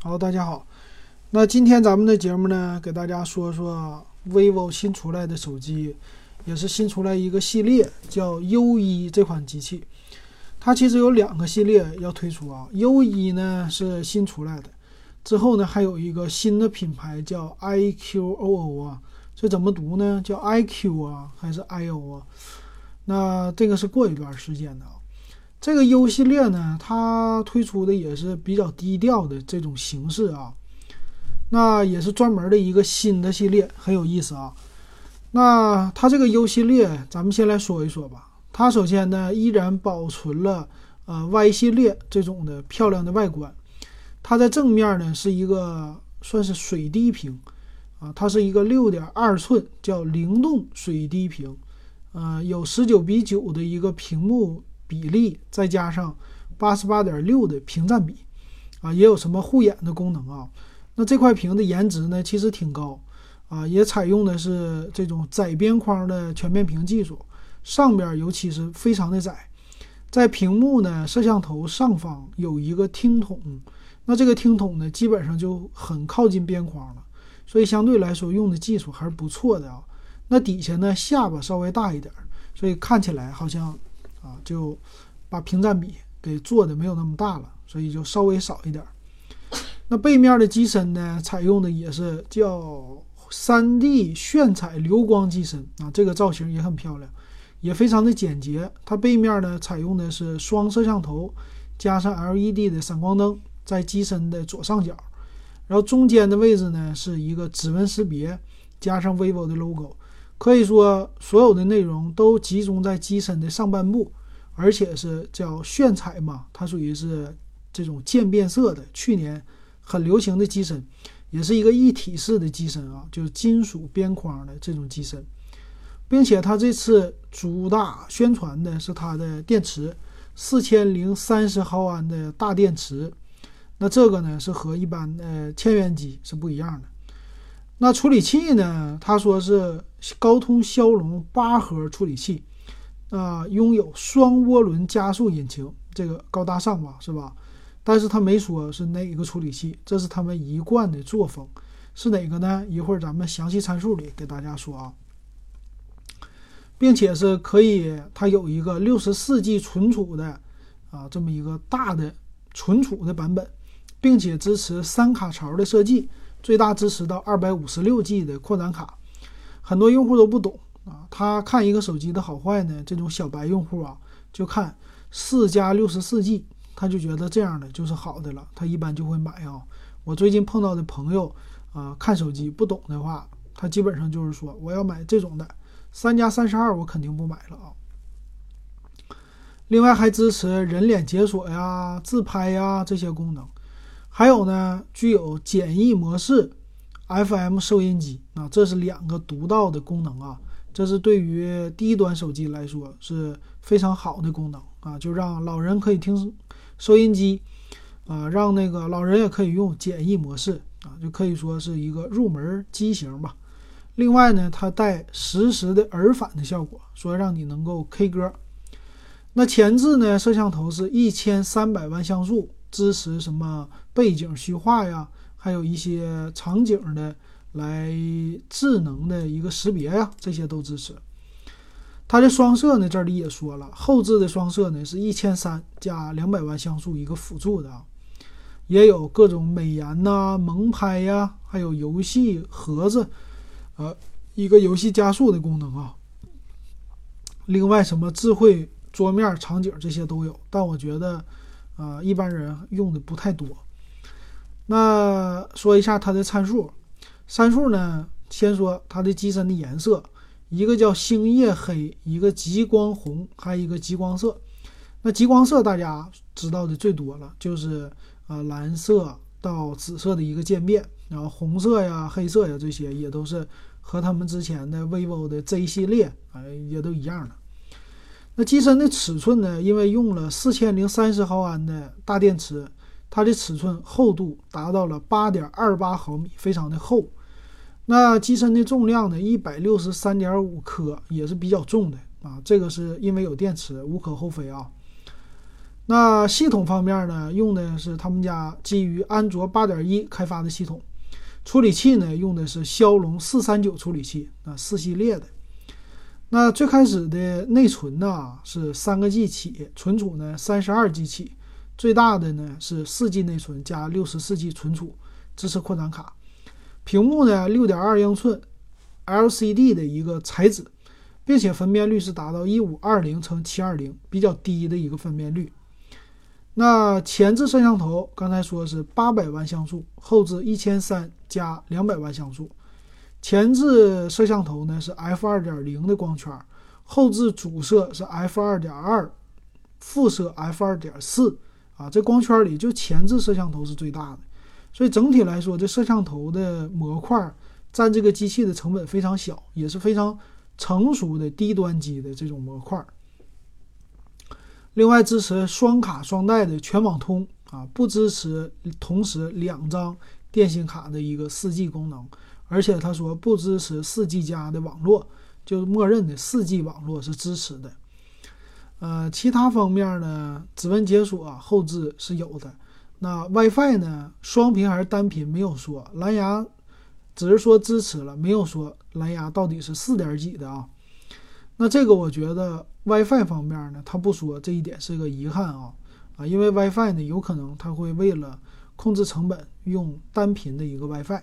好，大家好。那今天咱们的节目呢，给大家说说 vivo 新出来的手机，也是新出来一个系列，叫 U 一这款机器。它其实有两个系列要推出啊，U 一呢是新出来的，之后呢还有一个新的品牌叫 iQOO 啊，这怎么读呢？叫 iQ 啊还是 IO 啊？那这个是过一段时间的啊。这个 U 系列呢，它推出的也是比较低调的这种形式啊，那也是专门的一个新的系列，很有意思啊。那它这个 U 系列，咱们先来说一说吧。它首先呢，依然保存了呃 Y 系列这种的漂亮的外观。它在正面呢是一个算是水滴屏啊，它是一个六点二寸叫灵动水滴屏，呃，有十九比九的一个屏幕。比例再加上八十八点六的屏占比，啊，也有什么护眼的功能啊？那这块屏的颜值呢，其实挺高啊，也采用的是这种窄边框的全面屏技术，上边尤其是非常的窄，在屏幕呢摄像头上方有一个听筒，那这个听筒呢基本上就很靠近边框了，所以相对来说用的技术还是不错的啊。那底下呢下巴稍微大一点，所以看起来好像。啊，就把屏占比给做的没有那么大了，所以就稍微少一点。那背面的机身呢，采用的也是叫 3D 炫彩流光机身啊，这个造型也很漂亮，也非常的简洁。它背面呢，采用的是双摄像头加上 LED 的闪光灯，在机身的左上角，然后中间的位置呢是一个指纹识别加上 vivo 的 logo。可以说，所有的内容都集中在机身的上半部，而且是叫炫彩嘛，它属于是这种渐变色的，去年很流行的机身，也是一个一体式的机身啊，就是金属边框的这种机身，并且它这次主打宣传的是它的电池，四千零三十毫安的大电池，那这个呢是和一般的千元机是不一样的。那处理器呢？他说是高通骁龙八核处理器，啊，拥有双涡轮加速引擎，这个高大上吧，是吧？但是他没说是哪一个处理器，这是他们一贯的作风，是哪个呢？一会儿咱们详细参数里给大家说啊，并且是可以，它有一个六十四 G 存储的啊，这么一个大的存储的版本，并且支持三卡槽的设计。最大支持到二百五十六 G 的扩展卡，很多用户都不懂啊。他看一个手机的好坏呢，这种小白用户啊，就看四加六十四 G，他就觉得这样的就是好的了，他一般就会买啊。我最近碰到的朋友啊，看手机不懂的话，他基本上就是说我要买这种的，三加三十二我肯定不买了啊。另外还支持人脸解锁呀、自拍呀这些功能。还有呢，具有简易模式，FM 收音机啊，这是两个独到的功能啊，这是对于低端手机来说是非常好的功能啊，就让老人可以听收音机啊，让那个老人也可以用简易模式啊，就可以说是一个入门机型吧。另外呢，它带实时的耳返的效果，说让你能够 K 歌。那前置呢，摄像头是一千三百万像素。支持什么背景虚化呀，还有一些场景的来智能的一个识别呀，这些都支持。它的双摄呢，这里也说了，后置的双摄呢是一千三加两百万像素一个辅助的啊，也有各种美颜呐、萌拍呀，还有游戏盒子，呃，一个游戏加速的功能啊。另外，什么智慧桌面场景这些都有，但我觉得。啊，一般人用的不太多。那说一下它的参数，参数呢，先说它的机身的颜色，一个叫星夜黑，一个极光红，还有一个极光色。那极光色大家知道的最多了，就是啊蓝色到紫色的一个渐变，然后红色呀、黑色呀这些也都是和他们之前的 vivo 的 Z 系列啊也都一样的。那机身的尺寸呢？因为用了四千零三十毫安的大电池，它的尺寸厚度达到了八点二八毫米，非常的厚。那机身的重量呢？一百六十三点五克，也是比较重的啊。这个是因为有电池，无可厚非啊。那系统方面呢，用的是他们家基于安卓八点一开发的系统，处理器呢用的是骁龙四三九处理器啊，四系列的。那最开始的内存呢是三个 G 起，存储呢三十二 G 起，最大的呢是四 G 内存加六十四 G 存储，支持扩展卡。屏幕呢六点二英寸，LCD 的一个材质，并且分辨率是达到一五二零乘七二零，比较低的一个分辨率。那前置摄像头刚才说是八百万像素，后置一千三加两百万像素。前置摄像头呢是 f 二点零的光圈，后置主摄是 f 二点二，副摄 f 二点四啊，这光圈里就前置摄像头是最大的，所以整体来说，这摄像头的模块占这个机器的成本非常小，也是非常成熟的低端机的这种模块。另外支持双卡双待的全网通啊，不支持同时两张电信卡的一个四 G 功能。而且他说不支持四 G 加的网络，就是默认的四 G 网络是支持的。呃，其他方面呢，指纹解锁后置是有的。那 WiFi 呢，双频还是单频没有说。蓝牙只是说支持了，没有说蓝牙到底是四点几的啊。那这个我觉得 WiFi 方面呢，他不说这一点是个遗憾啊啊，因为 WiFi 呢有可能他会为了控制成本用单频的一个 WiFi。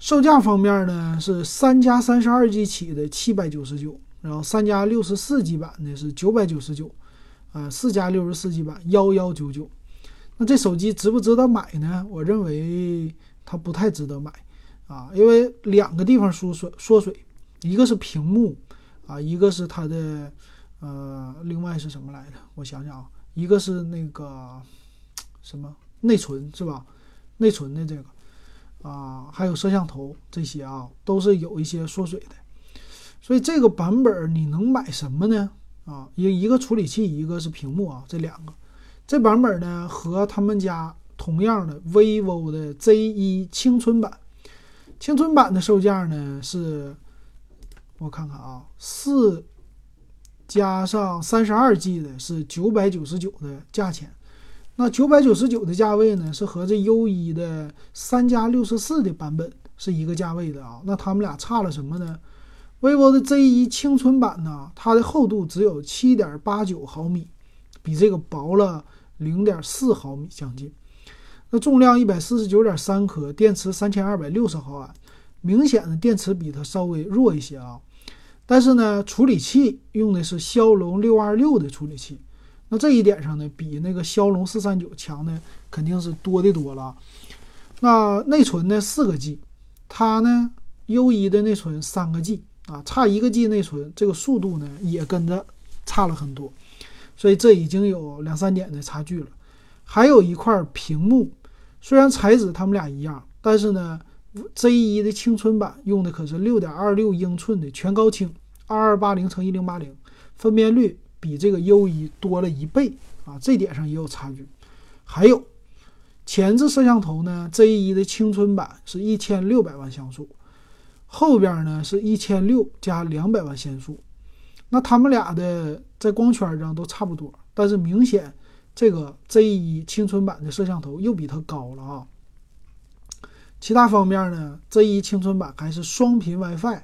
售价方面呢，是三加三十二 G 起的七百九十九，然后三加六十四 G 版的是九百九十九，啊，四加六十四 G 版幺幺九九。那这手机值不值得买呢？我认为它不太值得买，啊，因为两个地方缩水缩水，一个是屏幕，啊，一个是它的，呃，另外是什么来的？我想想啊，一个是那个什么内存是吧？内存的这个。啊，还有摄像头这些啊，都是有一些缩水的，所以这个版本你能买什么呢？啊，一一个处理器，一个是屏幕啊，这两个，这版本呢和他们家同样的 vivo 的 Z1 青春版，青春版的售价呢是，我看看啊，四加上三十二 G 的是九百九十九的价钱。那九百九十九的价位呢，是和这 U 一的三加六十四的版本是一个价位的啊。那他们俩差了什么呢？vivo 的 Z 一青春版呢，它的厚度只有七点八九毫米，比这个薄了零点四毫米将近。那重量一百四十九点三克，电池三千二百六十毫安，明显的电池比它稍微弱一些啊。但是呢，处理器用的是骁龙六二六的处理器。那这一点上呢，比那个骁龙四三九强的肯定是多的多了。那内存呢，四个 G，它呢 U 一的内存三个 G 啊，差一个 G 内存，这个速度呢也跟着差了很多，所以这已经有两三点的差距了。还有一块屏幕，虽然材质它们俩一样，但是呢，Z 一的青春版用的可是六点二六英寸的全高清二二八零乘一零八零，分辨率。比这个 U 一多了一倍啊，这点上也有差距。还有前置摄像头呢，Z 一的青春版是一千六百万像素，后边呢是一千六加两百万像素。那他们俩的在光圈上都差不多，但是明显这个 Z 一青春版的摄像头又比它高了啊。其他方面呢，Z 一青春版还是双频 WiFi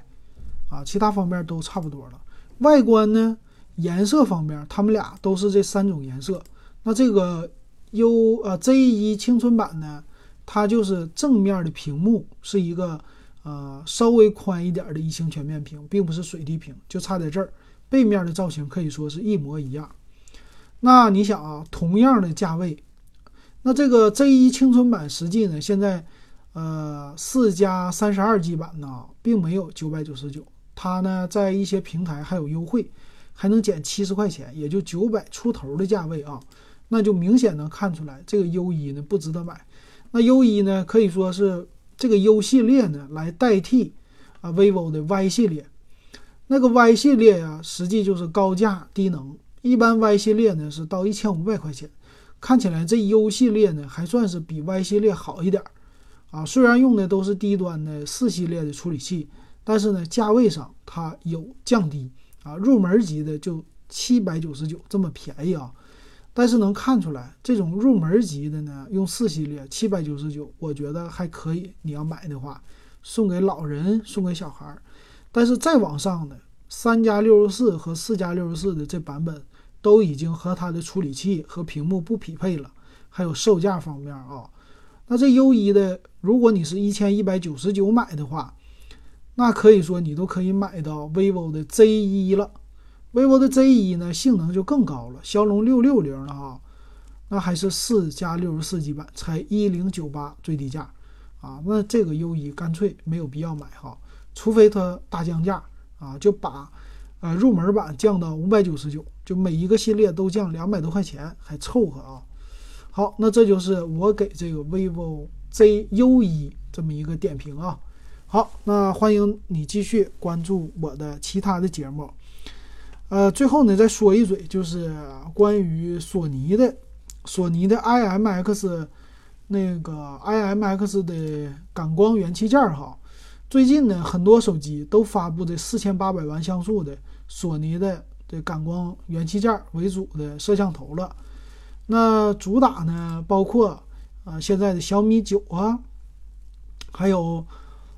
啊，其他方面都差不多了。外观呢？颜色方面，它们俩都是这三种颜色。那这个 U 呃 Z 一青春版呢，它就是正面的屏幕是一个呃稍微宽一点的一星全面屏，并不是水滴屏，就差在这儿。背面的造型可以说是一模一样。那你想啊，同样的价位，那这个 Z 一青春版实际呢，现在呃四加三十二 G 版呢，并没有九百九十九，它呢在一些平台还有优惠。还能减七十块钱，也就九百出头的价位啊，那就明显能看出来这个 U 一呢不值得买。那 U 一呢可以说是这个 U 系列呢来代替啊 vivo 的 Y 系列。那个 Y 系列呀，实际就是高价低能。一般 Y 系列呢是到一千五百块钱，看起来这 U 系列呢还算是比 Y 系列好一点儿啊。虽然用的都是低端的四系列的处理器，但是呢价位上它有降低。啊，入门级的就七百九十九，这么便宜啊！但是能看出来，这种入门级的呢，用四系列七百九十九，我觉得还可以。你要买的话，送给老人，送给小孩儿。但是再往上的三加六十四和四加六十四的这版本，都已经和它的处理器和屏幕不匹配了。还有售价方面啊，那这 U 一的，如果你是一千一百九十九买的话，那可以说你都可以买到 vivo 的 Z 一了。vivo 的 Z 一呢，性能就更高了，骁龙六六零了哈，那还是四加六十四 G 版，才一零九八最低价啊。那这个 U 一干脆没有必要买哈，除非它大降价啊，就把呃入门版降到五百九十九，就每一个系列都降两百多块钱，还凑合啊。好，那这就是我给这个 vivo Z U 一这么一个点评啊。好，那欢迎你继续关注我的其他的节目。呃，最后呢再说一嘴，就是关于索尼的，索尼的 IMX 那个 IMX 的感光元器件哈。最近呢，很多手机都发布的四千八百万像素的索尼的这感光元器件为主的摄像头了。那主打呢，包括啊现在的小米九啊，还有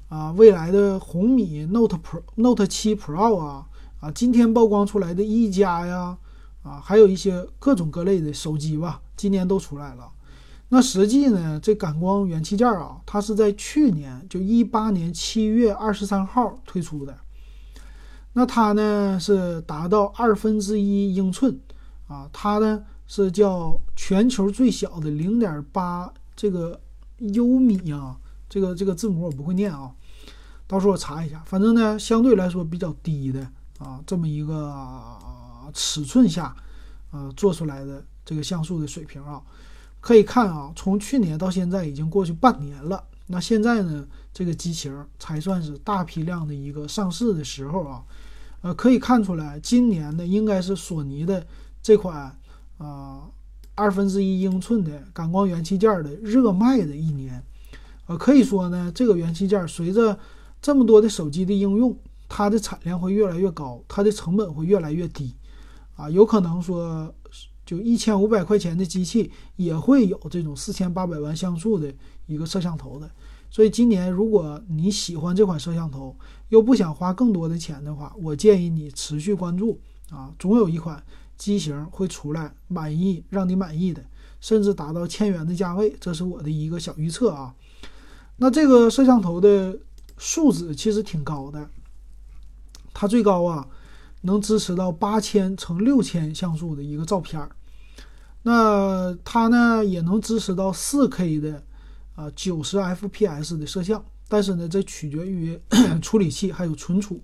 啊未来的红米 Note Pro、Note 七 Pro 啊，啊今天曝光出来的一加呀，啊还有一些各种各类的手机吧，今年都出来了。那实际呢，这感光元器件啊，它是在去年就一八年七月二十三号推出的。那它呢是达到二分之一英寸啊，它呢。是叫全球最小的零点八这个优米啊，这个这个字母我不会念啊，到时候我查一下。反正呢，相对来说比较低的啊，这么一个尺寸下啊做出来的这个像素的水平啊，可以看啊，从去年到现在已经过去半年了。那现在呢，这个机型才算是大批量的一个上市的时候啊，呃，可以看出来，今年呢应该是索尼的这款。啊，二分之一英寸的感光元器件的热卖的一年，呃，可以说呢，这个元器件随着这么多的手机的应用，它的产量会越来越高，它的成本会越来越低，啊，有可能说就一千五百块钱的机器也会有这种四千八百万像素的一个摄像头的。所以今年如果你喜欢这款摄像头，又不想花更多的钱的话，我建议你持续关注啊，总有一款。机型会出来满意让你满意的，甚至达到千元的价位，这是我的一个小预测啊。那这个摄像头的素质其实挺高的，它最高啊能支持到八千乘六千像素的一个照片儿。那它呢也能支持到四 K 的啊九十 FPS 的摄像，但是呢这取决于 处理器还有存储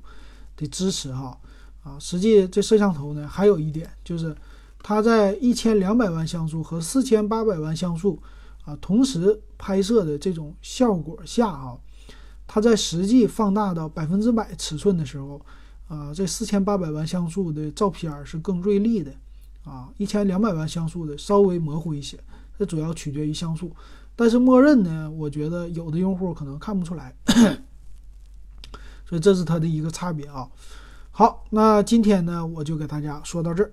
的支持哈。啊，实际这摄像头呢，还有一点就是，它在一千两百万像素和四千八百万像素啊同时拍摄的这种效果下啊，它在实际放大到百分之百尺寸的时候，啊，这四千八百万像素的照片是更锐利的，啊，一千两百万像素的稍微模糊一些，这主要取决于像素，但是默认呢，我觉得有的用户可能看不出来，所以这是它的一个差别啊。好，那今天呢，我就给大家说到这儿。